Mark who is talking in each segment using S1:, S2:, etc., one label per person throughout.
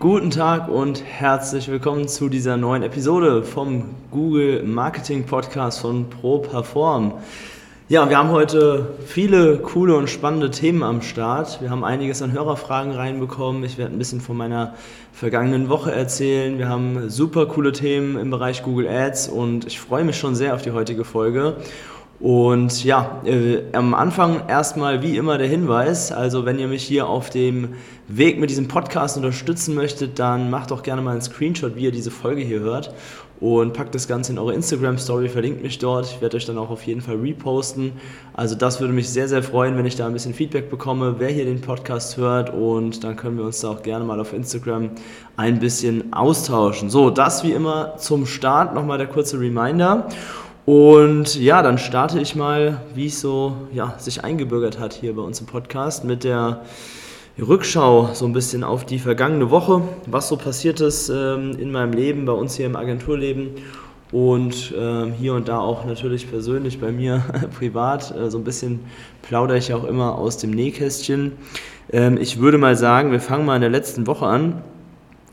S1: Guten Tag und herzlich willkommen zu dieser neuen Episode vom Google Marketing Podcast von ProPerform. Ja, wir haben heute viele coole und spannende Themen am Start. Wir haben einiges an Hörerfragen reinbekommen. Ich werde ein bisschen von meiner vergangenen Woche erzählen. Wir haben super coole Themen im Bereich Google Ads und ich freue mich schon sehr auf die heutige Folge. Und ja, äh, am Anfang erstmal wie immer der Hinweis, also wenn ihr mich hier auf dem Weg mit diesem Podcast unterstützen möchtet, dann macht doch gerne mal einen Screenshot, wie ihr diese Folge hier hört und packt das Ganze in eure Instagram Story, verlinkt mich dort. Ich werde euch dann auch auf jeden Fall reposten. Also das würde mich sehr, sehr freuen, wenn ich da ein bisschen Feedback bekomme, wer hier den Podcast hört und dann können wir uns da auch gerne mal auf Instagram ein bisschen austauschen. So, das wie immer zum Start nochmal der kurze Reminder. Und ja, dann starte ich mal, wie es so ja, sich eingebürgert hat hier bei uns im Podcast mit der Rückschau so ein bisschen auf die vergangene Woche, was so passiert ist ähm, in meinem Leben, bei uns hier im Agenturleben und ähm, hier und da auch natürlich persönlich bei mir privat. Äh, so ein bisschen plaudere ich auch immer aus dem Nähkästchen. Ähm, ich würde mal sagen, wir fangen mal in der letzten Woche an.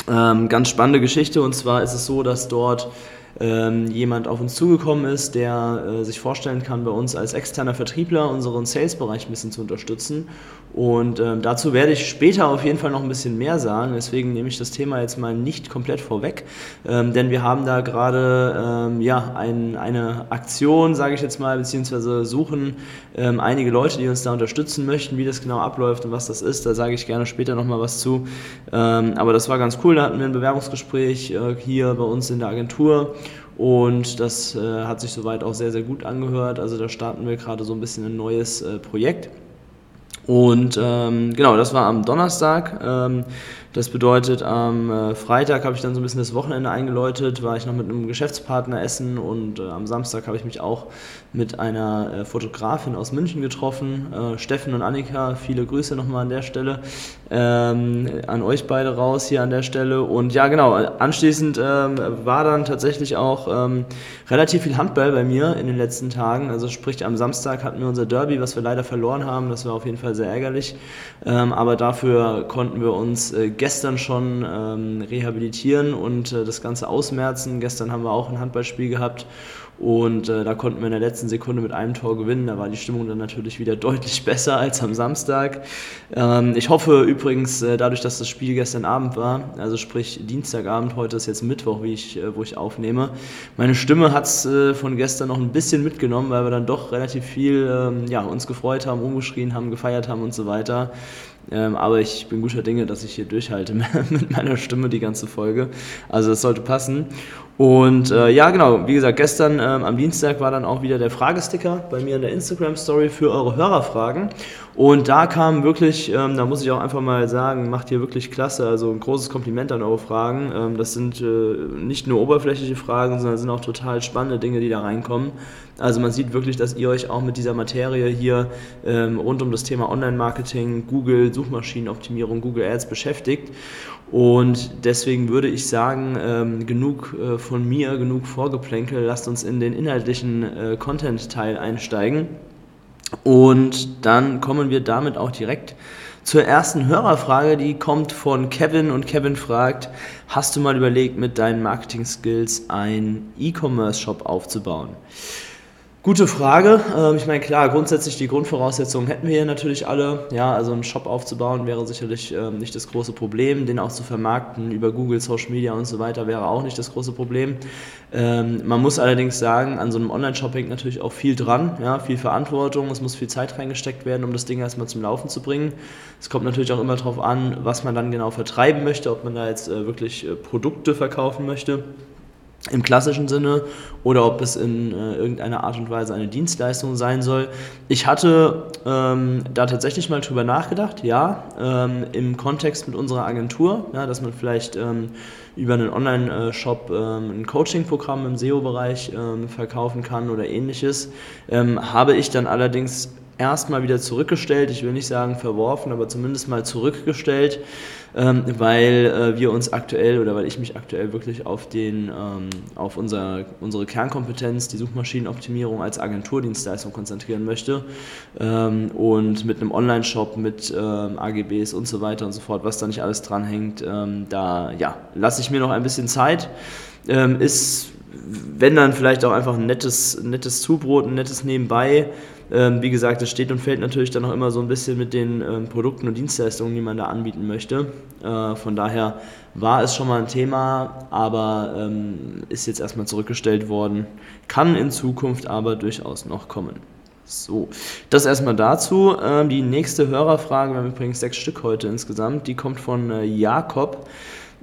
S1: Ähm, ganz spannende Geschichte und zwar ist es so, dass dort ähm, jemand auf uns zugekommen ist, der äh, sich vorstellen kann, bei uns als externer Vertriebler unseren Sales-Bereich ein bisschen zu unterstützen. Und ähm, dazu werde ich später auf jeden Fall noch ein bisschen mehr sagen. Deswegen nehme ich das Thema jetzt mal nicht komplett vorweg, ähm, denn wir haben da gerade ähm, ja, ein, eine Aktion, sage ich jetzt mal, beziehungsweise suchen ähm, einige Leute, die uns da unterstützen möchten, wie das genau abläuft und was das ist. Da sage ich gerne später nochmal was zu. Ähm, aber das war ganz cool. Da hatten wir ein Bewerbungsgespräch äh, hier bei uns in der Agentur. Und das äh, hat sich soweit auch sehr, sehr gut angehört. Also da starten wir gerade so ein bisschen ein neues äh, Projekt. Und ähm, genau, das war am Donnerstag. Ähm, das bedeutet, am äh, Freitag habe ich dann so ein bisschen das Wochenende eingeläutet, war ich noch mit einem Geschäftspartner essen und äh, am Samstag habe ich mich auch mit einer äh, Fotografin aus München getroffen, Steffen und Annika. Viele Grüße nochmal an der Stelle ähm, an euch beide raus hier an der Stelle. Und ja, genau, anschließend ähm, war dann tatsächlich auch ähm, relativ viel Handball bei mir in den letzten Tagen. Also sprich, am Samstag hatten wir unser Derby, was wir leider verloren haben. Das war auf jeden Fall sehr ärgerlich. Aber dafür konnten wir uns äh, gestern schon ähm, rehabilitieren und äh, das Ganze ausmerzen. Gestern haben wir auch ein Handballspiel gehabt und äh, da konnten wir in der letzten Sekunde mit einem Tor gewinnen. Da war die Stimmung dann natürlich wieder deutlich besser als am Samstag. Ähm, ich hoffe übrigens, äh, dadurch, dass das Spiel gestern Abend war, also sprich Dienstagabend, heute ist jetzt Mittwoch, wie ich, äh, wo ich aufnehme, meine Stimme hat es äh, von gestern noch ein bisschen mitgenommen, weil wir dann doch relativ viel ähm, ja, uns gefreut haben, umgeschrien haben, gefeiert haben und so weiter. Ähm, aber ich bin guter Dinge, dass ich hier durchhalte mit meiner Stimme die ganze Folge. Also das sollte passen. Und äh, ja, genau, wie gesagt, gestern ähm, am Dienstag war dann auch wieder der Fragesticker bei mir in der Instagram-Story für eure Hörerfragen. Und da kam wirklich, ähm, da muss ich auch einfach mal sagen, macht ihr wirklich klasse. Also ein großes Kompliment an eure Fragen. Ähm, das sind äh, nicht nur oberflächliche Fragen, sondern sind auch total spannende Dinge, die da reinkommen. Also man sieht wirklich, dass ihr euch auch mit dieser Materie hier ähm, rund um das Thema Online-Marketing, Google, Suchmaschinenoptimierung, Google Ads beschäftigt. Und deswegen würde ich sagen, ähm, genug äh, von mir, genug Vorgeplänkel, lasst uns in den inhaltlichen äh, Content-Teil einsteigen. Und dann kommen wir damit auch direkt zur ersten Hörerfrage, die kommt von Kevin und Kevin fragt, hast du mal überlegt, mit deinen Marketing-Skills einen E-Commerce-Shop aufzubauen? Gute Frage. Ähm, ich meine, klar, grundsätzlich die Grundvoraussetzungen hätten wir hier natürlich alle. Ja, also einen Shop aufzubauen wäre sicherlich ähm, nicht das große Problem. Den auch zu vermarkten über Google, Social Media und so weiter wäre auch nicht das große Problem. Ähm, man muss allerdings sagen, an so einem Online-Shop hängt natürlich auch viel dran, ja, viel Verantwortung. Es muss viel Zeit reingesteckt werden, um das Ding erstmal zum Laufen zu bringen. Es kommt natürlich auch immer darauf an, was man dann genau vertreiben möchte, ob man da jetzt äh, wirklich äh, Produkte verkaufen möchte im klassischen Sinne oder ob es in äh, irgendeiner Art und Weise eine Dienstleistung sein soll. Ich hatte ähm, da tatsächlich mal drüber nachgedacht, ja, ähm, im Kontext mit unserer Agentur, ja, dass man vielleicht ähm, über einen Online-Shop ähm, ein Coaching-Programm im SEO-Bereich ähm, verkaufen kann oder ähnliches. Ähm, habe ich dann allerdings erstmal wieder zurückgestellt. Ich will nicht sagen verworfen, aber zumindest mal zurückgestellt, ähm, weil äh, wir uns aktuell oder weil ich mich aktuell wirklich auf, den, ähm, auf unser, unsere Kernkompetenz, die Suchmaschinenoptimierung als Agenturdienstleistung konzentrieren möchte ähm, und mit einem Online-Shop, mit ähm, AGBs und so weiter und so fort, was da nicht alles dranhängt, ähm, da ja, lasse ich mir noch ein bisschen Zeit. Ähm, ist wenn dann vielleicht auch einfach ein nettes, nettes Zubrot, ein nettes Nebenbei. Ähm, wie gesagt, das steht und fällt natürlich dann auch immer so ein bisschen mit den ähm, Produkten und Dienstleistungen, die man da anbieten möchte. Äh, von daher war es schon mal ein Thema, aber ähm, ist jetzt erstmal zurückgestellt worden. Kann in Zukunft aber durchaus noch kommen. So, das erstmal dazu. Ähm, die nächste Hörerfrage, wir haben übrigens sechs Stück heute insgesamt, die kommt von äh, Jakob.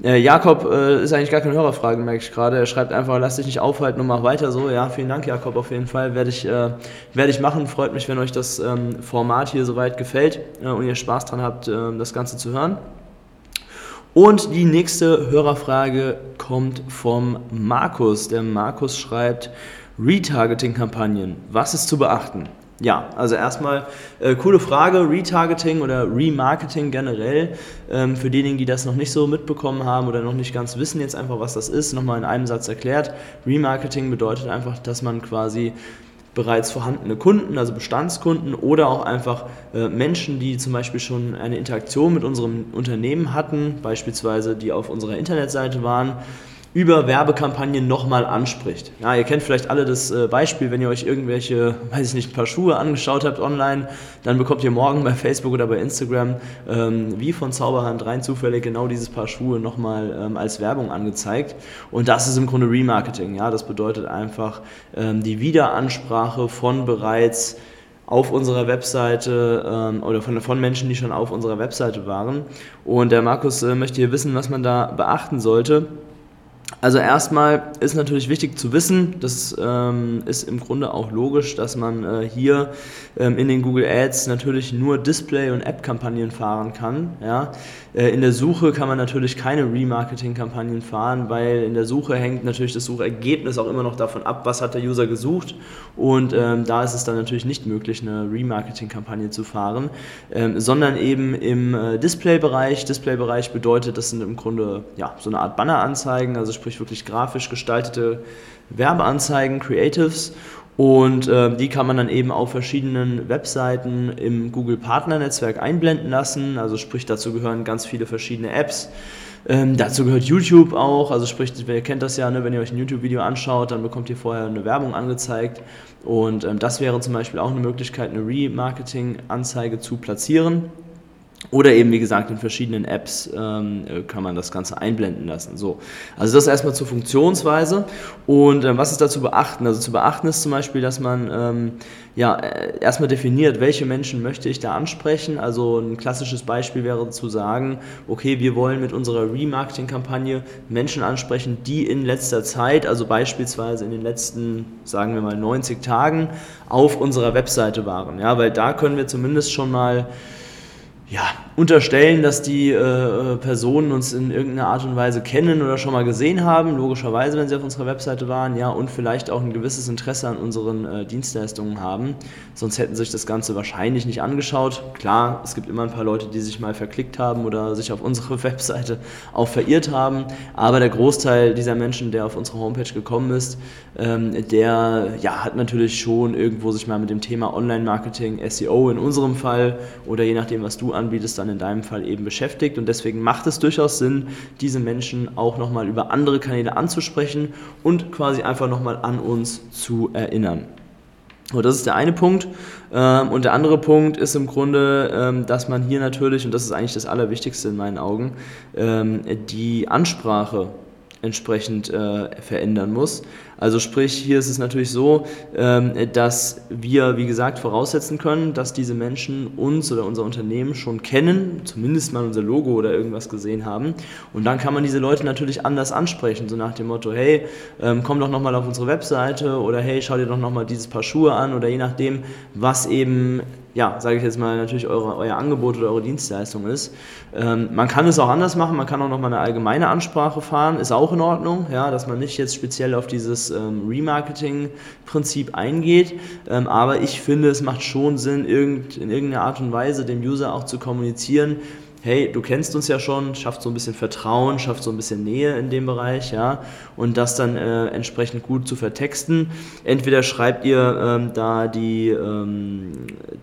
S1: Äh, Jakob äh, ist eigentlich gar keine Hörerfrage, merke ich gerade. Er schreibt einfach, lass dich nicht aufhalten und mach weiter so. Ja, vielen Dank, Jakob, auf jeden Fall. Werde ich, äh, werde ich machen. Freut mich, wenn euch das ähm, Format hier soweit gefällt äh, und ihr Spaß dran habt, ähm, das Ganze zu hören. Und die nächste Hörerfrage kommt vom Markus. Der Markus schreibt, Retargeting-Kampagnen, was ist zu beachten? Ja, also erstmal äh, coole Frage, Retargeting oder Remarketing generell. Ähm, für diejenigen, die das noch nicht so mitbekommen haben oder noch nicht ganz wissen jetzt einfach, was das ist, nochmal in einem Satz erklärt. Remarketing bedeutet einfach, dass man quasi bereits vorhandene Kunden, also Bestandskunden oder auch einfach äh, Menschen, die zum Beispiel schon eine Interaktion mit unserem Unternehmen hatten, beispielsweise die auf unserer Internetseite waren, über Werbekampagnen nochmal anspricht. Ja, ihr kennt vielleicht alle das äh, Beispiel, wenn ihr euch irgendwelche, weiß ich nicht, ein paar Schuhe angeschaut habt online, dann bekommt ihr morgen bei Facebook oder bei Instagram ähm, wie von Zauberhand rein zufällig genau dieses Paar Schuhe nochmal ähm, als Werbung angezeigt. Und das ist im Grunde Remarketing. Ja, das bedeutet einfach ähm, die Wiederansprache von bereits auf unserer Webseite ähm, oder von, von Menschen, die schon auf unserer Webseite waren. Und der Markus äh, möchte hier wissen, was man da beachten sollte. Also erstmal ist natürlich wichtig zu wissen, das ähm, ist im Grunde auch logisch, dass man äh, hier ähm, in den Google Ads natürlich nur Display- und App-Kampagnen fahren kann. Ja? Äh, in der Suche kann man natürlich keine Remarketing-Kampagnen fahren, weil in der Suche hängt natürlich das Suchergebnis auch immer noch davon ab, was hat der User gesucht und ähm, da ist es dann natürlich nicht möglich, eine Remarketing-Kampagne zu fahren, ähm, sondern eben im äh, Display-Bereich. Display-Bereich bedeutet, das sind im Grunde ja, so eine Art Banner-Anzeigen, also sprich wirklich grafisch gestaltete Werbeanzeigen, Creatives. Und äh, die kann man dann eben auf verschiedenen Webseiten im Google Partner-Netzwerk einblenden lassen. Also sprich, dazu gehören ganz viele verschiedene Apps. Ähm, dazu gehört YouTube auch, also sprich, ihr kennt das ja, ne, wenn ihr euch ein YouTube-Video anschaut, dann bekommt ihr vorher eine Werbung angezeigt. Und ähm, das wäre zum Beispiel auch eine Möglichkeit, eine Remarketing-Anzeige zu platzieren. Oder eben, wie gesagt, in verschiedenen Apps ähm, äh, kann man das Ganze einblenden lassen. So. Also das erstmal zur Funktionsweise. Und ähm, was ist da zu beachten? Also zu beachten ist zum Beispiel, dass man ähm, ja, äh, erstmal definiert, welche Menschen möchte ich da ansprechen. Also ein klassisches Beispiel wäre zu sagen, okay, wir wollen mit unserer Remarketing-Kampagne Menschen ansprechen, die in letzter Zeit, also beispielsweise in den letzten, sagen wir mal, 90 Tagen auf unserer Webseite waren. Ja, weil da können wir zumindest schon mal ja, unterstellen, dass die äh, Personen uns in irgendeiner Art und Weise kennen oder schon mal gesehen haben, logischerweise, wenn sie auf unserer Webseite waren, ja, und vielleicht auch ein gewisses Interesse an unseren äh, Dienstleistungen haben. Sonst hätten sich das Ganze wahrscheinlich nicht angeschaut. Klar, es gibt immer ein paar Leute, die sich mal verklickt haben oder sich auf unsere Webseite auch verirrt haben, aber der Großteil dieser Menschen, der auf unsere Homepage gekommen ist, ähm, der ja, hat natürlich schon irgendwo sich mal mit dem Thema Online-Marketing, SEO in unserem Fall oder je nachdem, was du anbietest, dann in deinem Fall eben beschäftigt. Und deswegen macht es durchaus Sinn, diese Menschen auch nochmal über andere Kanäle anzusprechen und quasi einfach nochmal an uns zu erinnern. So, das ist der eine Punkt. Ähm, und der andere Punkt ist im Grunde, ähm, dass man hier natürlich, und das ist eigentlich das Allerwichtigste in meinen Augen, ähm, die Ansprache entsprechend äh, verändern muss. Also sprich, hier ist es natürlich so, ähm, dass wir, wie gesagt, voraussetzen können, dass diese Menschen uns oder unser Unternehmen schon kennen, zumindest mal unser Logo oder irgendwas gesehen haben. Und dann kann man diese Leute natürlich anders ansprechen, so nach dem Motto, hey, ähm, komm doch nochmal auf unsere Webseite oder hey, schau dir doch nochmal dieses Paar Schuhe an oder je nachdem, was eben ja, sage ich jetzt mal, natürlich eure, euer Angebot oder eure Dienstleistung ist. Ähm, man kann es auch anders machen, man kann auch nochmal eine allgemeine Ansprache fahren, ist auch in Ordnung, ja, dass man nicht jetzt speziell auf dieses ähm, Remarketing-Prinzip eingeht, ähm, aber ich finde, es macht schon Sinn, irgend, in irgendeiner Art und Weise dem User auch zu kommunizieren, hey, du kennst uns ja schon, schafft so ein bisschen Vertrauen, schafft so ein bisschen Nähe in dem Bereich, ja, und das dann äh, entsprechend gut zu vertexten. Entweder schreibt ihr ähm, da die ähm,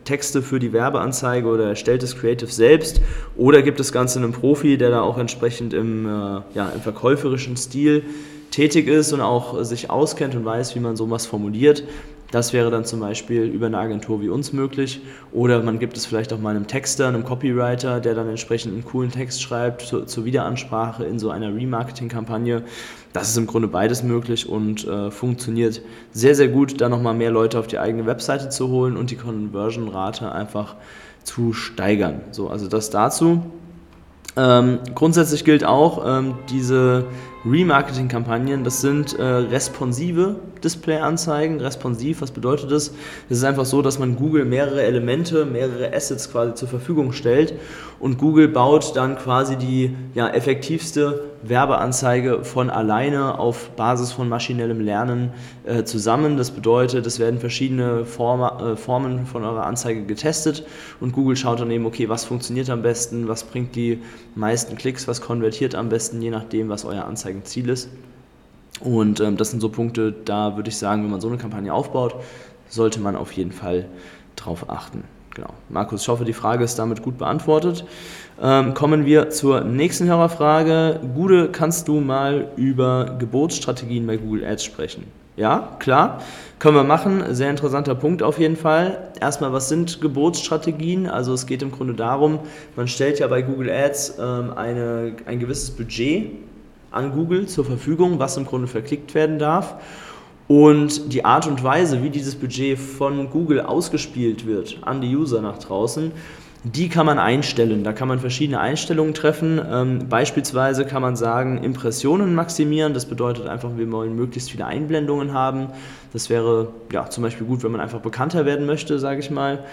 S1: Texte für die Werbeanzeige oder erstellt das Creative selbst oder gibt das Ganze einem Profi, der da auch entsprechend im, äh, ja, im verkäuferischen Stil tätig ist und auch sich auskennt und weiß, wie man sowas formuliert. Das wäre dann zum Beispiel über eine Agentur wie uns möglich. Oder man gibt es vielleicht auch mal einem Texter, einem Copywriter, der dann entsprechend einen coolen Text schreibt zu, zur Wiederansprache in so einer Remarketing-Kampagne. Das ist im Grunde beides möglich und äh, funktioniert sehr, sehr gut, da nochmal mehr Leute auf die eigene Webseite zu holen und die Conversion-Rate einfach zu steigern. So, also das dazu. Ähm, grundsätzlich gilt auch, ähm, diese Remarketing-Kampagnen, das sind äh, responsive Display-Anzeigen. Responsiv, was bedeutet das? Es ist einfach so, dass man Google mehrere Elemente, mehrere Assets quasi zur Verfügung stellt und Google baut dann quasi die ja, effektivste Werbeanzeige von alleine auf Basis von maschinellem Lernen äh, zusammen. Das bedeutet, es werden verschiedene Form, äh, Formen von eurer Anzeige getestet und Google schaut dann eben, okay, was funktioniert am besten, was bringt die meisten Klicks, was konvertiert am besten, je nachdem, was euer Anzeigenziel ist. Und ähm, das sind so Punkte, da würde ich sagen, wenn man so eine Kampagne aufbaut, sollte man auf jeden Fall drauf achten. Genau. Markus, ich hoffe, die Frage ist damit gut beantwortet. Ähm, kommen wir zur nächsten Hörerfrage. Gude, kannst du mal über Geburtsstrategien bei Google Ads sprechen? Ja, klar, können wir machen. Sehr interessanter Punkt auf jeden Fall. Erstmal, was sind Geburtsstrategien? Also es geht im Grunde darum, man stellt ja bei Google Ads ähm, eine, ein gewisses Budget an Google zur Verfügung, was im Grunde verklickt werden darf. Und die Art und Weise, wie dieses Budget von Google ausgespielt wird an die User nach draußen, die kann man einstellen. Da kann man verschiedene Einstellungen treffen. Ähm, beispielsweise kann man sagen, Impressionen maximieren. Das bedeutet einfach, wir wollen möglichst viele Einblendungen haben. Das wäre ja, zum Beispiel gut, wenn man einfach bekannter werden möchte, sage ich mal.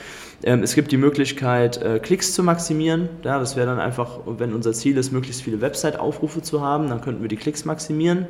S1: Ähm, es gibt die Möglichkeit, äh, Klicks zu maximieren. Ja, das wäre dann einfach, wenn unser Ziel ist, möglichst viele Website-Aufrufe zu haben, dann könnten wir die Klicks maximieren.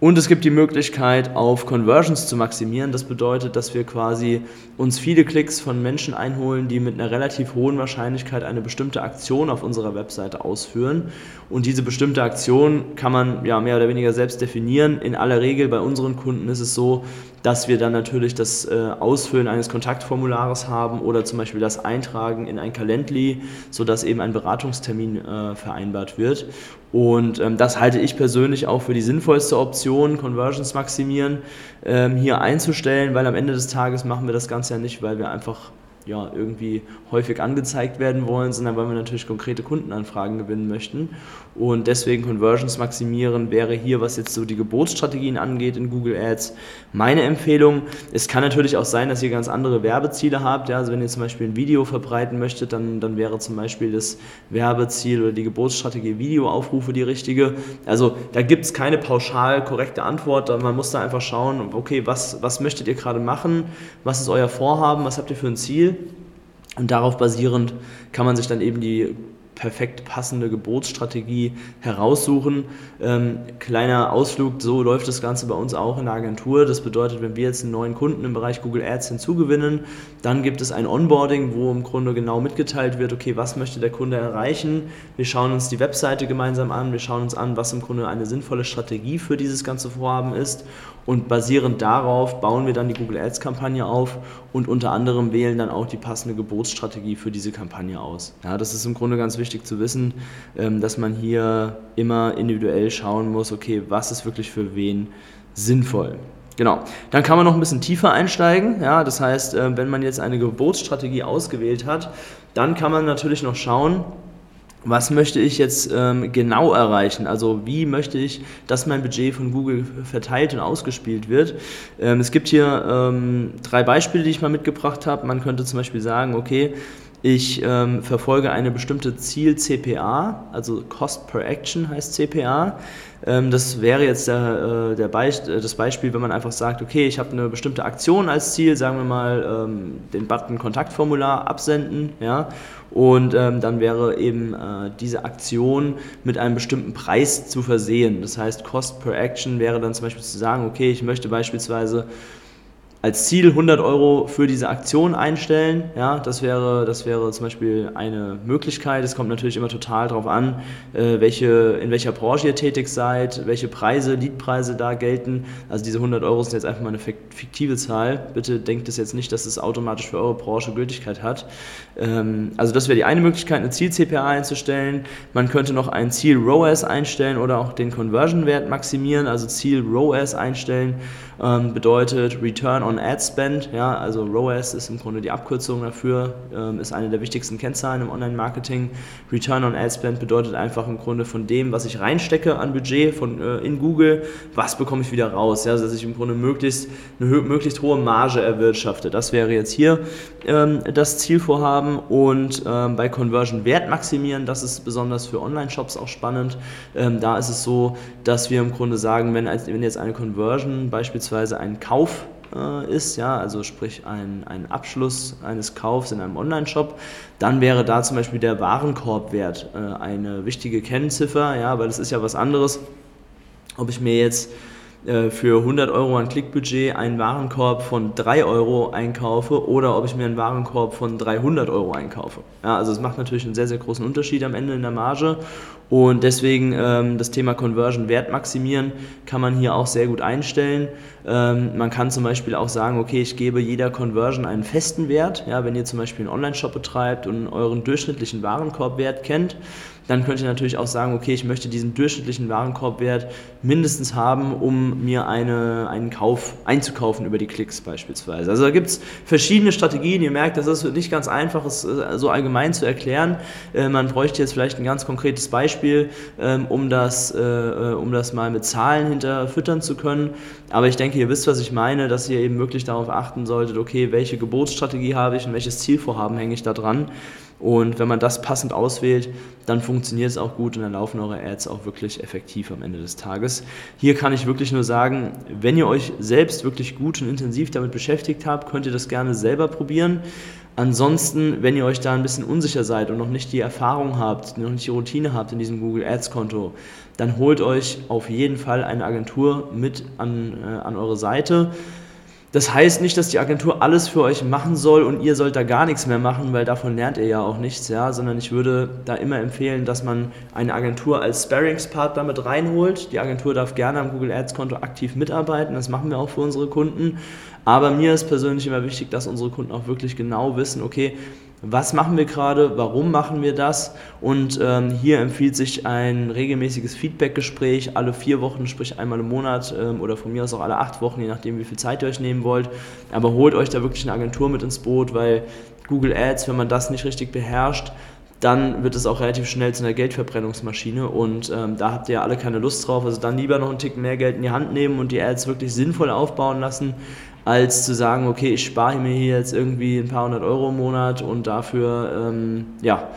S1: Und es gibt die Möglichkeit, auf Conversions zu maximieren. Das bedeutet, dass wir quasi uns viele Klicks von Menschen einholen, die mit einer relativ hohen Wahrscheinlichkeit eine bestimmte Aktion auf unserer Webseite ausführen. Und diese bestimmte Aktion kann man ja mehr oder weniger selbst definieren. In aller Regel bei unseren Kunden ist es so, dass wir dann natürlich das äh, Ausfüllen eines Kontaktformulares haben oder zum Beispiel das Eintragen in ein Calendly, sodass eben ein Beratungstermin äh, vereinbart wird. Und ähm, das halte ich persönlich auch für die sinnvollste Option, Conversions maximieren, ähm, hier einzustellen, weil am Ende des Tages machen wir das Ganze ja nicht, weil wir einfach ja, irgendwie häufig angezeigt werden wollen, sondern weil wir natürlich konkrete Kundenanfragen gewinnen möchten. Und deswegen Conversions maximieren wäre hier, was jetzt so die Geburtsstrategien angeht in Google Ads, meine Empfehlung. Es kann natürlich auch sein, dass ihr ganz andere Werbeziele habt. Ja, also wenn ihr zum Beispiel ein Video verbreiten möchtet, dann, dann wäre zum Beispiel das Werbeziel oder die Geburtsstrategie Videoaufrufe die richtige. Also da gibt es keine pauschal korrekte Antwort. Man muss da einfach schauen, okay, was, was möchtet ihr gerade machen? Was ist euer Vorhaben? Was habt ihr für ein Ziel? Und darauf basierend kann man sich dann eben die perfekt passende Gebotsstrategie heraussuchen. Ähm, kleiner Ausflug, so läuft das Ganze bei uns auch in der Agentur. Das bedeutet, wenn wir jetzt einen neuen Kunden im Bereich Google Ads hinzugewinnen, dann gibt es ein Onboarding, wo im Grunde genau mitgeteilt wird, okay, was möchte der Kunde erreichen. Wir schauen uns die Webseite gemeinsam an, wir schauen uns an, was im Grunde eine sinnvolle Strategie für dieses ganze Vorhaben ist und basierend darauf bauen wir dann die Google Ads Kampagne auf und unter anderem wählen dann auch die passende Gebotsstrategie für diese Kampagne aus. Ja, das ist im Grunde ganz wichtig zu wissen, ähm, dass man hier immer individuell schauen muss, okay, was ist wirklich für wen sinnvoll. Genau. Dann kann man noch ein bisschen tiefer einsteigen. Ja, das heißt, äh, wenn man jetzt eine Gebotsstrategie ausgewählt hat, dann kann man natürlich noch schauen, was möchte ich jetzt ähm, genau erreichen? Also wie möchte ich, dass mein Budget von Google verteilt und ausgespielt wird? Ähm, es gibt hier ähm, drei Beispiele, die ich mal mitgebracht habe. Man könnte zum Beispiel sagen, okay, ich ähm, verfolge eine bestimmte Ziel-CPA, also Cost per Action heißt CPA. Ähm, das wäre jetzt der, äh, der Beist äh, das Beispiel, wenn man einfach sagt, okay, ich habe eine bestimmte Aktion als Ziel, sagen wir mal ähm, den Button Kontaktformular absenden, ja, und ähm, dann wäre eben äh, diese Aktion mit einem bestimmten Preis zu versehen. Das heißt, Cost per Action wäre dann zum Beispiel zu sagen, okay, ich möchte beispielsweise als Ziel 100 Euro für diese Aktion einstellen. Ja, das wäre, das wäre zum Beispiel eine Möglichkeit. Es kommt natürlich immer total darauf an, äh, welche, in welcher Branche ihr tätig seid, welche Preise, Leadpreise da gelten. Also diese 100 Euro sind jetzt einfach mal eine fiktive Zahl. Bitte denkt es jetzt nicht, dass es automatisch für eure Branche Gültigkeit hat. Ähm, also das wäre die eine Möglichkeit, eine Ziel-CPA einzustellen. Man könnte noch ein Ziel ROAS einstellen oder auch den Conversion-Wert maximieren, also Ziel ROAS einstellen ähm, bedeutet Return on Ad Spend, ja, also ROAS ist im Grunde die Abkürzung dafür, ähm, ist eine der wichtigsten Kennzahlen im Online-Marketing. Return on Ad Spend bedeutet einfach im Grunde von dem, was ich reinstecke an Budget von, äh, in Google, was bekomme ich wieder raus, ja, dass ich im Grunde möglichst eine möglichst hohe Marge erwirtschafte. Das wäre jetzt hier ähm, das Zielvorhaben und ähm, bei Conversion Wert maximieren, das ist besonders für Online-Shops auch spannend. Ähm, da ist es so, dass wir im Grunde sagen, wenn, als, wenn jetzt eine Conversion beispielsweise beispielsweise ein Kauf äh, ist, ja, also sprich ein, ein Abschluss eines Kaufs in einem Online-Shop, dann wäre da zum Beispiel der Warenkorbwert äh, eine wichtige Kennziffer, ja, weil es ist ja was anderes, ob ich mir jetzt äh, für 100 Euro an Klickbudget einen Warenkorb von 3 Euro einkaufe oder ob ich mir einen Warenkorb von 300 Euro einkaufe. Ja, also es macht natürlich einen sehr, sehr großen Unterschied am Ende in der Marge und deswegen ähm, das Thema Conversion Wert maximieren kann man hier auch sehr gut einstellen. Ähm, man kann zum Beispiel auch sagen, okay, ich gebe jeder Conversion einen festen Wert. Ja, wenn ihr zum Beispiel einen Online-Shop betreibt und euren durchschnittlichen Warenkorbwert kennt, dann könnt ihr natürlich auch sagen, okay, ich möchte diesen durchschnittlichen Warenkorbwert mindestens haben, um mir eine, einen Kauf einzukaufen über die Klicks beispielsweise. Also da gibt es verschiedene Strategien. Ihr merkt, das ist nicht ganz einfach, es äh, so allgemein zu erklären. Äh, man bräuchte jetzt vielleicht ein ganz konkretes Beispiel, ähm, um das, äh, um das mal mit Zahlen hinterfüttern zu können. Aber ich denke, ihr wisst, was ich meine, dass ihr eben wirklich darauf achten solltet, okay, welche Geburtsstrategie habe ich und welches Zielvorhaben hänge ich da dran. Und wenn man das passend auswählt, dann funktioniert es auch gut und dann laufen eure Ads auch wirklich effektiv am Ende des Tages. Hier kann ich wirklich nur sagen, wenn ihr euch selbst wirklich gut und intensiv damit beschäftigt habt, könnt ihr das gerne selber probieren. Ansonsten, wenn ihr euch da ein bisschen unsicher seid und noch nicht die Erfahrung habt, noch nicht die Routine habt in diesem Google Ads Konto, dann holt euch auf jeden Fall eine Agentur mit an, äh, an eure Seite. Das heißt nicht, dass die Agentur alles für euch machen soll und ihr sollt da gar nichts mehr machen, weil davon lernt ihr ja auch nichts, ja, sondern ich würde da immer empfehlen, dass man eine Agentur als Sparringspartner mit reinholt. Die Agentur darf gerne am Google Ads Konto aktiv mitarbeiten, das machen wir auch für unsere Kunden. Aber mir ist persönlich immer wichtig, dass unsere Kunden auch wirklich genau wissen, okay, was machen wir gerade, warum machen wir das und ähm, hier empfiehlt sich ein regelmäßiges Feedback-Gespräch alle vier Wochen, sprich einmal im Monat ähm, oder von mir aus auch alle acht Wochen, je nachdem wie viel Zeit ihr euch nehmen wollt. Aber holt euch da wirklich eine Agentur mit ins Boot, weil Google Ads, wenn man das nicht richtig beherrscht, dann wird es auch relativ schnell zu einer Geldverbrennungsmaschine und ähm, da habt ihr ja alle keine Lust drauf. Also dann lieber noch einen Tick mehr Geld in die Hand nehmen und die Ads wirklich sinnvoll aufbauen lassen, als zu sagen, okay, ich spare mir hier jetzt irgendwie ein paar hundert Euro im Monat und dafür, ähm, ja,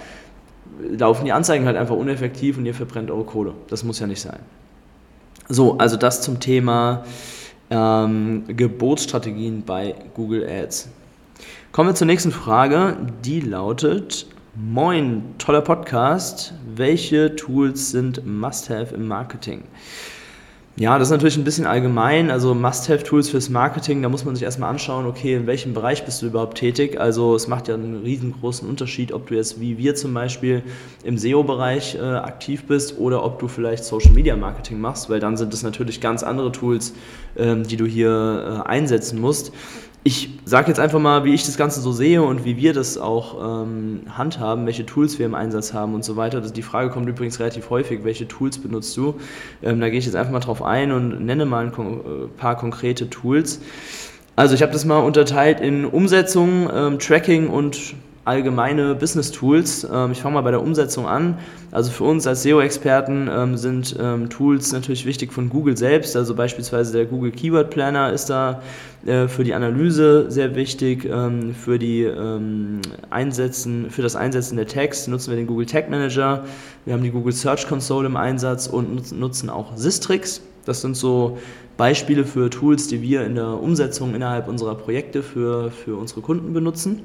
S1: laufen die Anzeigen halt einfach uneffektiv und ihr verbrennt eure Kohle. Das muss ja nicht sein. So, also das zum Thema ähm, Gebotsstrategien bei Google Ads. Kommen wir zur nächsten Frage, die lautet, Moin, toller Podcast. Welche Tools sind Must-Have im Marketing? Ja, das ist natürlich ein bisschen allgemein. Also Must-Have-Tools fürs Marketing, da muss man sich erstmal anschauen, okay, in welchem Bereich bist du überhaupt tätig? Also es macht ja einen riesengroßen Unterschied, ob du jetzt wie wir zum Beispiel im SEO-Bereich äh, aktiv bist oder ob du vielleicht Social-Media-Marketing machst, weil dann sind es natürlich ganz andere Tools, ähm, die du hier äh, einsetzen musst ich sage jetzt einfach mal, wie ich das Ganze so sehe und wie wir das auch ähm, handhaben, welche Tools wir im Einsatz haben und so weiter. Das, die Frage kommt übrigens relativ häufig, welche Tools benutzt du? Ähm, da gehe ich jetzt einfach mal drauf ein und nenne mal ein äh, paar konkrete Tools. Also ich habe das mal unterteilt in Umsetzung, ähm, Tracking und allgemeine Business Tools. Ähm, ich fange mal bei der Umsetzung an. Also für uns als SEO-Experten ähm, sind ähm, Tools natürlich wichtig von Google selbst. Also beispielsweise der Google Keyword Planner ist da äh, für die Analyse sehr wichtig. Für, die, Einsetzen, für das Einsetzen der Tags nutzen wir den Google Tag Manager. Wir haben die Google Search Console im Einsatz und nutzen auch Sistrix. Das sind so Beispiele für Tools, die wir in der Umsetzung innerhalb unserer Projekte für, für unsere Kunden benutzen.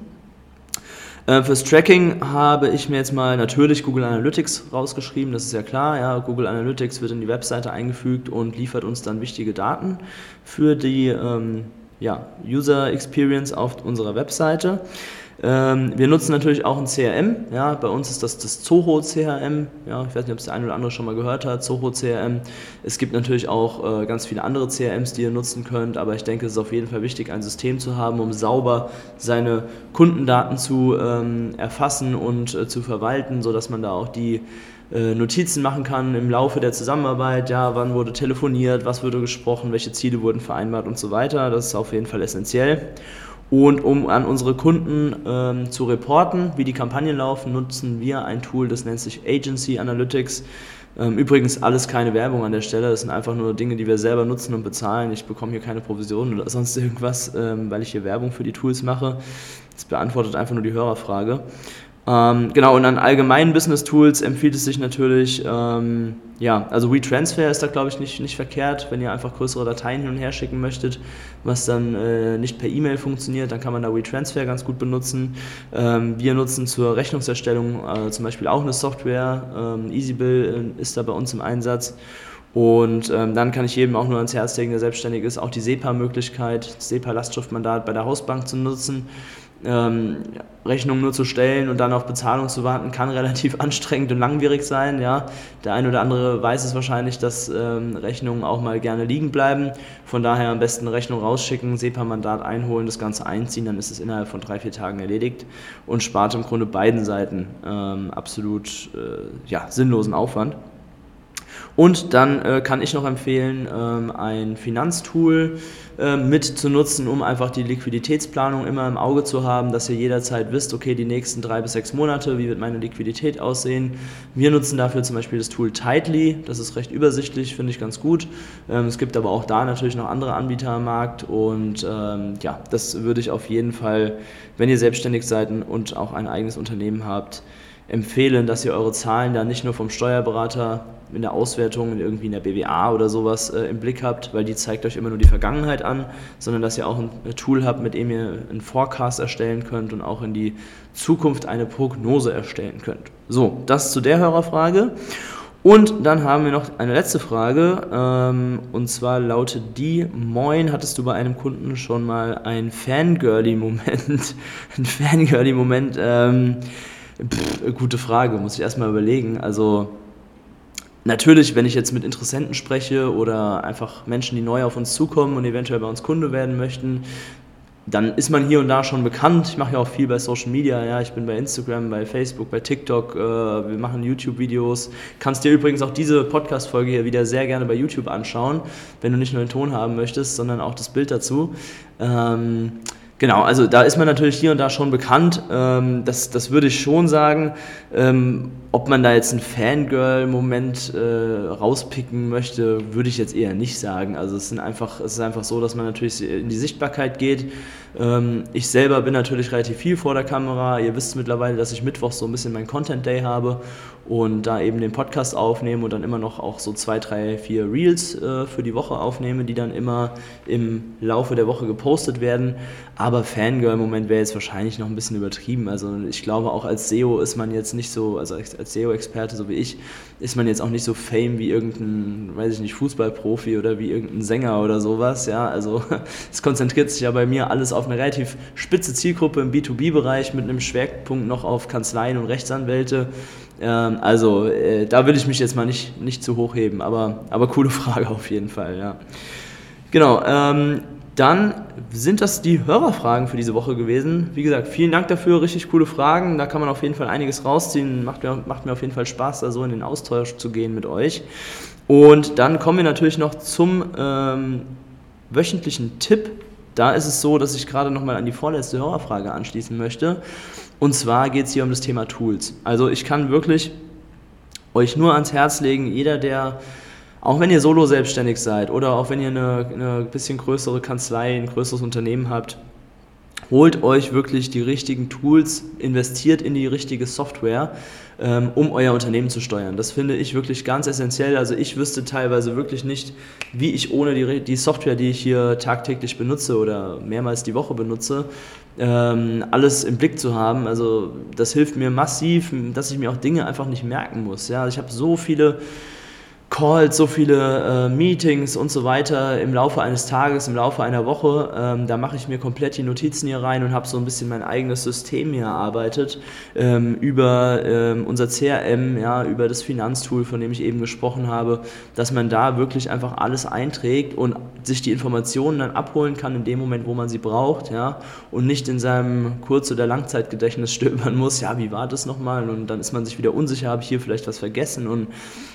S1: Äh, fürs Tracking habe ich mir jetzt mal natürlich Google Analytics rausgeschrieben, das ist ja klar. Ja, Google Analytics wird in die Webseite eingefügt und liefert uns dann wichtige Daten für die ähm, ja, User Experience auf unserer Webseite. Ähm, wir nutzen natürlich auch ein CRM. Ja, bei uns ist das das Zoho CRM. Ja, ich weiß nicht, ob es der eine oder andere schon mal gehört hat. Zoho CRM. Es gibt natürlich auch äh, ganz viele andere CRMs, die ihr nutzen könnt, aber ich denke, es ist auf jeden Fall wichtig, ein System zu haben, um sauber seine Kundendaten zu ähm, erfassen und äh, zu verwalten, sodass man da auch die äh, Notizen machen kann im Laufe der Zusammenarbeit, ja, wann wurde telefoniert, was wurde gesprochen, welche Ziele wurden vereinbart und so weiter. Das ist auf jeden Fall essentiell. Und um an unsere Kunden ähm, zu reporten, wie die Kampagnen laufen, nutzen wir ein Tool, das nennt sich Agency Analytics. Ähm, übrigens alles keine Werbung an der Stelle, das sind einfach nur Dinge, die wir selber nutzen und bezahlen. Ich bekomme hier keine Provision oder sonst irgendwas, ähm, weil ich hier Werbung für die Tools mache. Das beantwortet einfach nur die Hörerfrage. Ähm, genau, und an allgemeinen Business Tools empfiehlt es sich natürlich, ähm, ja, also WeTransfer ist da glaube ich nicht, nicht verkehrt, wenn ihr einfach größere Dateien hin und her schicken möchtet, was dann äh, nicht per E-Mail funktioniert, dann kann man da WeTransfer ganz gut benutzen. Ähm, wir nutzen zur Rechnungserstellung äh, zum Beispiel auch eine Software, ähm, EasyBill äh, ist da bei uns im Einsatz. Und ähm, dann kann ich jedem auch nur ans Herz legen, der selbstständig ist, auch die SEPA-Möglichkeit, SEPA-Lastschriftmandat bei der Hausbank zu nutzen ähm, Rechnungen nur zu stellen und dann auf Bezahlung zu warten, kann relativ anstrengend und langwierig sein. Ja. Der eine oder andere weiß es wahrscheinlich, dass ähm, Rechnungen auch mal gerne liegen bleiben. Von daher am besten Rechnung rausschicken, SEPA-Mandat einholen, das Ganze einziehen, dann ist es innerhalb von drei, vier Tagen erledigt und spart im Grunde beiden Seiten ähm, absolut äh, ja, sinnlosen Aufwand. Und dann äh, kann ich noch empfehlen, ähm, ein Finanztool äh, mit zu nutzen, um einfach die Liquiditätsplanung immer im Auge zu haben, dass ihr jederzeit wisst, okay, die nächsten drei bis sechs Monate, wie wird meine Liquidität aussehen. Wir nutzen dafür zum Beispiel das Tool Tightly, das ist recht übersichtlich, finde ich ganz gut. Ähm, es gibt aber auch da natürlich noch andere Anbieter am Markt und ähm, ja, das würde ich auf jeden Fall, wenn ihr selbstständig seid und auch ein eigenes Unternehmen habt, empfehlen, dass ihr eure Zahlen da nicht nur vom Steuerberater in der Auswertung irgendwie in der BWA oder sowas äh, im Blick habt, weil die zeigt euch immer nur die Vergangenheit an, sondern dass ihr auch ein Tool habt, mit dem ihr einen Forecast erstellen könnt und auch in die Zukunft eine Prognose erstellen könnt. So, das zu der Hörerfrage. Und dann haben wir noch eine letzte Frage, ähm, und zwar lautet die: Moin, hattest du bei einem Kunden schon mal ein Fangirly-Moment? ein Fangirly-Moment? Ähm, Pff, gute Frage, muss ich erstmal überlegen. Also natürlich, wenn ich jetzt mit Interessenten spreche oder einfach Menschen, die neu auf uns zukommen und eventuell bei uns Kunde werden möchten, dann ist man hier und da schon bekannt. Ich mache ja auch viel bei Social Media. Ja, ich bin bei Instagram, bei Facebook, bei TikTok. Äh, wir machen YouTube-Videos. Kannst dir übrigens auch diese Podcast-Folge hier wieder sehr gerne bei YouTube anschauen, wenn du nicht nur den Ton haben möchtest, sondern auch das Bild dazu. Ähm, Genau, also da ist man natürlich hier und da schon bekannt. Ähm, das, das würde ich schon sagen. Ähm, ob man da jetzt einen Fangirl-Moment äh, rauspicken möchte, würde ich jetzt eher nicht sagen. Also es, sind einfach, es ist einfach so, dass man natürlich in die Sichtbarkeit geht. Ähm, ich selber bin natürlich relativ viel vor der Kamera. Ihr wisst mittlerweile, dass ich Mittwoch so ein bisschen mein Content Day habe und da eben den Podcast aufnehme und dann immer noch auch so zwei, drei, vier Reels äh, für die Woche aufnehme, die dann immer im Laufe der Woche gepostet werden. Aber Fangirl-Moment wäre jetzt wahrscheinlich noch ein bisschen übertrieben. Also ich glaube auch als SEO ist man jetzt nicht so, also als SEO-Experte so wie ich, ist man jetzt auch nicht so fame wie irgendein, weiß ich nicht, Fußballprofi oder wie irgendein Sänger oder sowas. Ja, also es konzentriert sich ja bei mir alles auf eine relativ spitze Zielgruppe im B2B-Bereich mit einem Schwerpunkt noch auf Kanzleien und Rechtsanwälte. Ähm, also äh, da will ich mich jetzt mal nicht, nicht zu hoch heben, aber, aber coole Frage auf jeden Fall, ja. Genau, ähm, dann sind das die Hörerfragen für diese Woche gewesen. Wie gesagt, vielen Dank dafür, richtig coole Fragen. Da kann man auf jeden Fall einiges rausziehen. Macht mir, macht mir auf jeden Fall Spaß, da so in den Austausch zu gehen mit euch. Und dann kommen wir natürlich noch zum ähm, wöchentlichen Tipp. Da ist es so, dass ich gerade nochmal an die vorletzte Hörerfrage anschließen möchte. Und zwar geht es hier um das Thema Tools. Also ich kann wirklich euch nur ans Herz legen, jeder, der, auch wenn ihr solo selbstständig seid oder auch wenn ihr eine, eine bisschen größere Kanzlei, ein größeres Unternehmen habt, holt euch wirklich die richtigen Tools, investiert in die richtige Software, ähm, um euer Unternehmen zu steuern. Das finde ich wirklich ganz essentiell. Also ich wüsste teilweise wirklich nicht, wie ich ohne die, die Software, die ich hier tagtäglich benutze oder mehrmals die Woche benutze, ähm, alles im Blick zu haben. Also das hilft mir massiv, dass ich mir auch Dinge einfach nicht merken muss. Ja, ich habe so viele Calls, so viele äh, Meetings und so weiter im Laufe eines Tages, im Laufe einer Woche. Ähm, da mache ich mir komplett die Notizen hier rein und habe so ein bisschen mein eigenes System hier erarbeitet ähm, über ähm, unser CRM, ja, über das Finanztool, von dem ich eben gesprochen habe, dass man da wirklich einfach alles einträgt und sich die Informationen dann abholen kann in dem Moment, wo man sie braucht, ja, und nicht in seinem Kurz- oder Langzeitgedächtnis stöbern muss, ja, wie war das nochmal? Und dann ist man sich wieder unsicher, habe ich hier vielleicht was vergessen und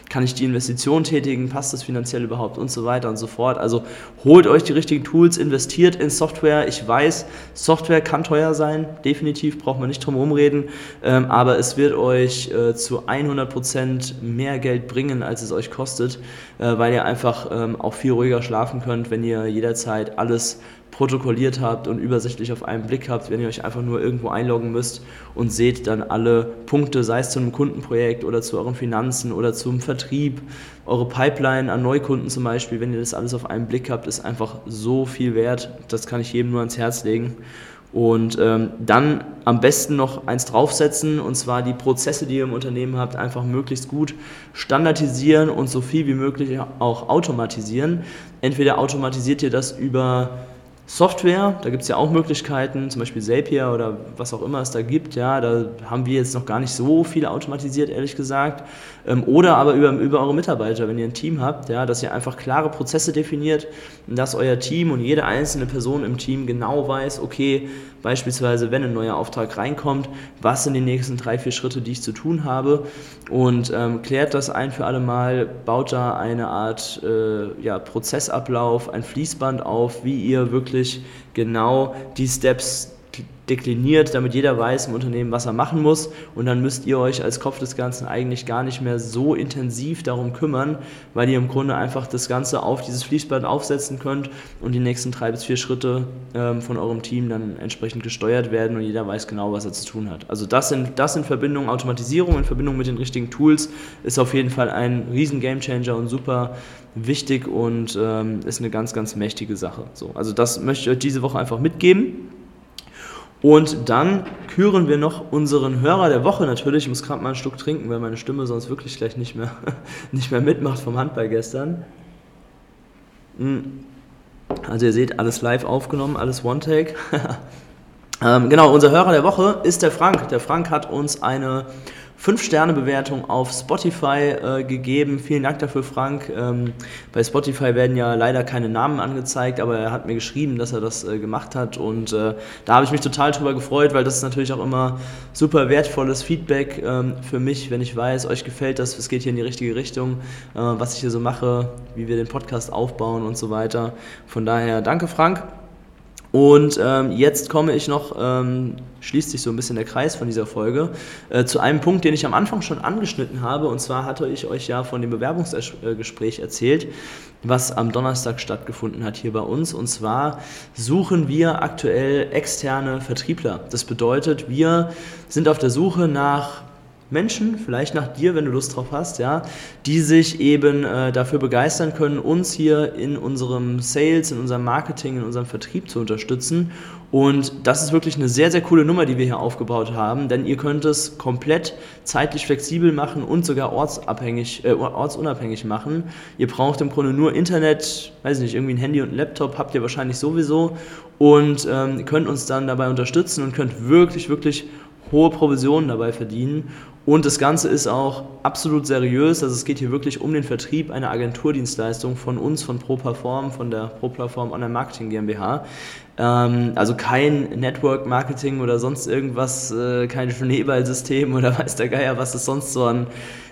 S1: kann ich die Investition tätigen, passt das finanziell überhaupt und so weiter und so fort. Also holt euch die richtigen Tools, investiert in Software. Ich weiß, Software kann teuer sein, definitiv, braucht man nicht drum herum reden, ähm, aber es wird euch äh, zu 100% mehr Geld bringen, als es euch kostet, äh, weil ihr einfach ähm, auch viel ruhiger schlafen könnt, wenn ihr jederzeit alles protokolliert habt und übersichtlich auf einen Blick habt, wenn ihr euch einfach nur irgendwo einloggen müsst und seht dann alle Punkte, sei es zu einem Kundenprojekt oder zu euren Finanzen oder zum Vertrieb, eure Pipeline an Neukunden zum Beispiel, wenn ihr das alles auf einen Blick habt, ist einfach so viel wert. Das kann ich jedem nur ans Herz legen. Und ähm, dann am besten noch eins draufsetzen, und zwar die Prozesse, die ihr im Unternehmen habt, einfach möglichst gut standardisieren und so viel wie möglich auch automatisieren. Entweder automatisiert ihr das über Software, da gibt es ja auch Möglichkeiten, zum Beispiel Zapier oder was auch immer es da gibt, ja, da haben wir jetzt noch gar nicht so viel automatisiert, ehrlich gesagt. Ähm, oder aber über, über eure Mitarbeiter, wenn ihr ein Team habt, ja, dass ihr einfach klare Prozesse definiert, dass euer Team und jede einzelne Person im Team genau weiß, okay, beispielsweise, wenn ein neuer Auftrag reinkommt, was sind die nächsten drei, vier Schritte, die ich zu tun habe? Und ähm, klärt das ein für alle Mal, baut da eine Art äh, ja, Prozessablauf, ein Fließband auf, wie ihr wirklich genau die Steps dekliniert, damit jeder weiß im Unternehmen, was er machen muss. Und dann müsst ihr euch als Kopf des Ganzen eigentlich gar nicht mehr so intensiv darum kümmern, weil ihr im Grunde einfach das Ganze auf dieses Fließband aufsetzen könnt und die nächsten drei bis vier Schritte ähm, von eurem Team dann entsprechend gesteuert werden und jeder weiß genau, was er zu tun hat. Also das in, das in Verbindung Automatisierung, in Verbindung mit den richtigen Tools ist auf jeden Fall ein riesen Gamechanger und super wichtig und ähm, ist eine ganz, ganz mächtige Sache. So, also das möchte ich euch diese Woche einfach mitgeben. Und dann küren wir noch unseren Hörer der Woche natürlich. Ich muss gerade mal ein Stück trinken, weil meine Stimme sonst wirklich gleich nicht mehr, nicht mehr mitmacht vom Handball gestern. Hm. Also ihr seht, alles live aufgenommen, alles One-Take. ähm, genau, unser Hörer der Woche ist der Frank. Der Frank hat uns eine 5-Sterne-Bewertung auf Spotify äh, gegeben. Vielen Dank dafür, Frank. Ähm, bei Spotify werden ja leider keine Namen angezeigt, aber er hat mir geschrieben, dass er das äh, gemacht hat und äh, da habe ich mich total drüber gefreut, weil das ist natürlich auch immer super wertvolles Feedback ähm, für mich, wenn ich weiß, euch gefällt das, es geht hier in die richtige Richtung, äh, was ich hier so mache, wie wir den Podcast aufbauen und so weiter. Von daher danke, Frank. Und ähm, jetzt komme ich noch, ähm, schließt sich so ein bisschen der Kreis von dieser Folge, äh, zu einem Punkt, den ich am Anfang schon angeschnitten habe. Und zwar hatte ich euch ja von dem Bewerbungsgespräch erzählt, was am Donnerstag stattgefunden hat hier bei uns. Und zwar suchen wir aktuell externe Vertriebler. Das bedeutet, wir sind auf der Suche nach Menschen, vielleicht nach dir, wenn du Lust drauf hast, ja, die sich eben äh, dafür begeistern können, uns hier in unserem Sales, in unserem Marketing, in unserem Vertrieb zu unterstützen. Und das ist wirklich eine sehr, sehr coole Nummer, die wir hier aufgebaut haben, denn ihr könnt es komplett zeitlich flexibel machen und sogar ortsabhängig, äh, ortsunabhängig machen. Ihr braucht im Grunde nur Internet, weiß nicht, irgendwie ein Handy und ein Laptop habt ihr wahrscheinlich sowieso und ähm, könnt uns dann dabei unterstützen und könnt wirklich, wirklich hohe Provisionen dabei verdienen. Und das Ganze ist auch absolut seriös. Also es geht hier wirklich um den Vertrieb einer Agenturdienstleistung von uns, von ProPerform, von der ProPerform Online Marketing GmbH. Ähm, also kein Network Marketing oder sonst irgendwas, äh, kein Schneeballsystem oder weiß der Geier, was es sonst so an,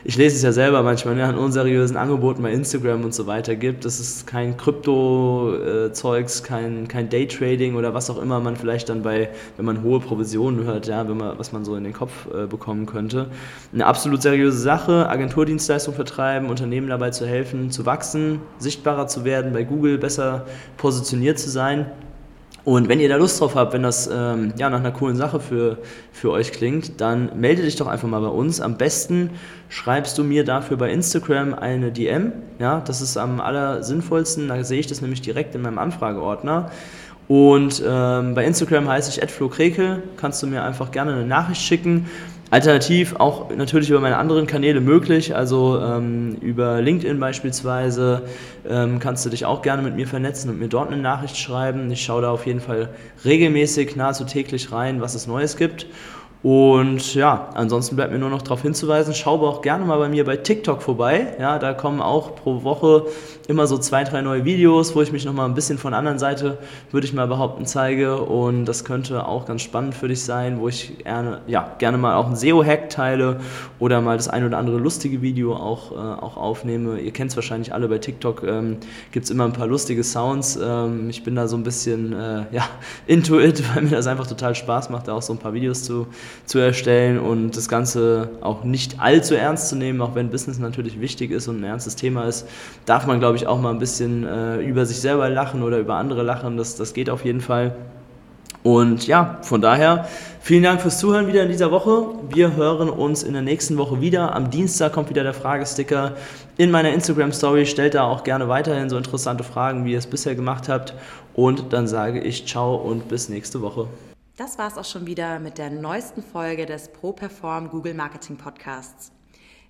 S1: ich lese es ja selber manchmal, ne, an unseriösen Angeboten bei Instagram und so weiter gibt. Das ist kein Krypto-Zeugs, kein, kein Daytrading oder was auch immer man vielleicht dann bei, wenn man hohe Provisionen hört, ja, wenn man, was man so in den Kopf äh, bekommen könnte. Eine absolut seriöse Sache, Agenturdienstleistung vertreiben, Unternehmen dabei zu helfen, zu wachsen, sichtbarer zu werden, bei Google besser positioniert zu sein. Und wenn ihr da Lust drauf habt, wenn das ähm, ja, nach einer coolen Sache für, für euch klingt, dann melde dich doch einfach mal bei uns. Am besten schreibst du mir dafür bei Instagram eine DM. Ja, das ist am allersinnvollsten. Da sehe ich das nämlich direkt in meinem Anfrageordner. Und ähm, bei Instagram heiße ich @flo_krekel. Kannst du mir einfach gerne eine Nachricht schicken Alternativ auch natürlich über meine anderen Kanäle möglich, also ähm, über LinkedIn beispielsweise ähm, kannst du dich auch gerne mit mir vernetzen und mir dort eine Nachricht schreiben. Ich schaue da auf jeden Fall regelmäßig, nahezu täglich rein, was es Neues gibt. Und ja, ansonsten bleibt mir nur noch darauf hinzuweisen, schau auch gerne mal bei mir bei TikTok vorbei. Ja, da kommen auch pro Woche immer so zwei, drei neue Videos, wo ich mich nochmal ein bisschen von der anderen Seite, würde ich mal behaupten, zeige. Und das könnte auch ganz spannend für dich sein, wo ich gerne, ja, gerne mal auch einen SEO-Hack teile oder mal das ein oder andere lustige Video auch, äh, auch aufnehme. Ihr kennt es wahrscheinlich alle bei TikTok, ähm, gibt es immer ein paar lustige Sounds. Ähm, ich bin da so ein bisschen äh, ja, into it, weil mir das einfach total Spaß macht, da auch so ein paar Videos zu zu erstellen und das Ganze auch nicht allzu ernst zu nehmen, auch wenn Business natürlich wichtig ist und ein ernstes Thema ist, darf man, glaube ich, auch mal ein bisschen äh, über sich selber lachen oder über andere lachen. Das, das geht auf jeden Fall. Und ja, von daher vielen Dank fürs Zuhören wieder in dieser Woche. Wir hören uns in der nächsten Woche wieder. Am Dienstag kommt wieder der Fragesticker in meiner Instagram Story. Stellt da auch gerne weiterhin so interessante Fragen, wie ihr es bisher gemacht habt. Und dann sage ich ciao und bis nächste Woche.
S2: Das war es auch schon wieder mit der neuesten Folge des ProPerform Google Marketing Podcasts.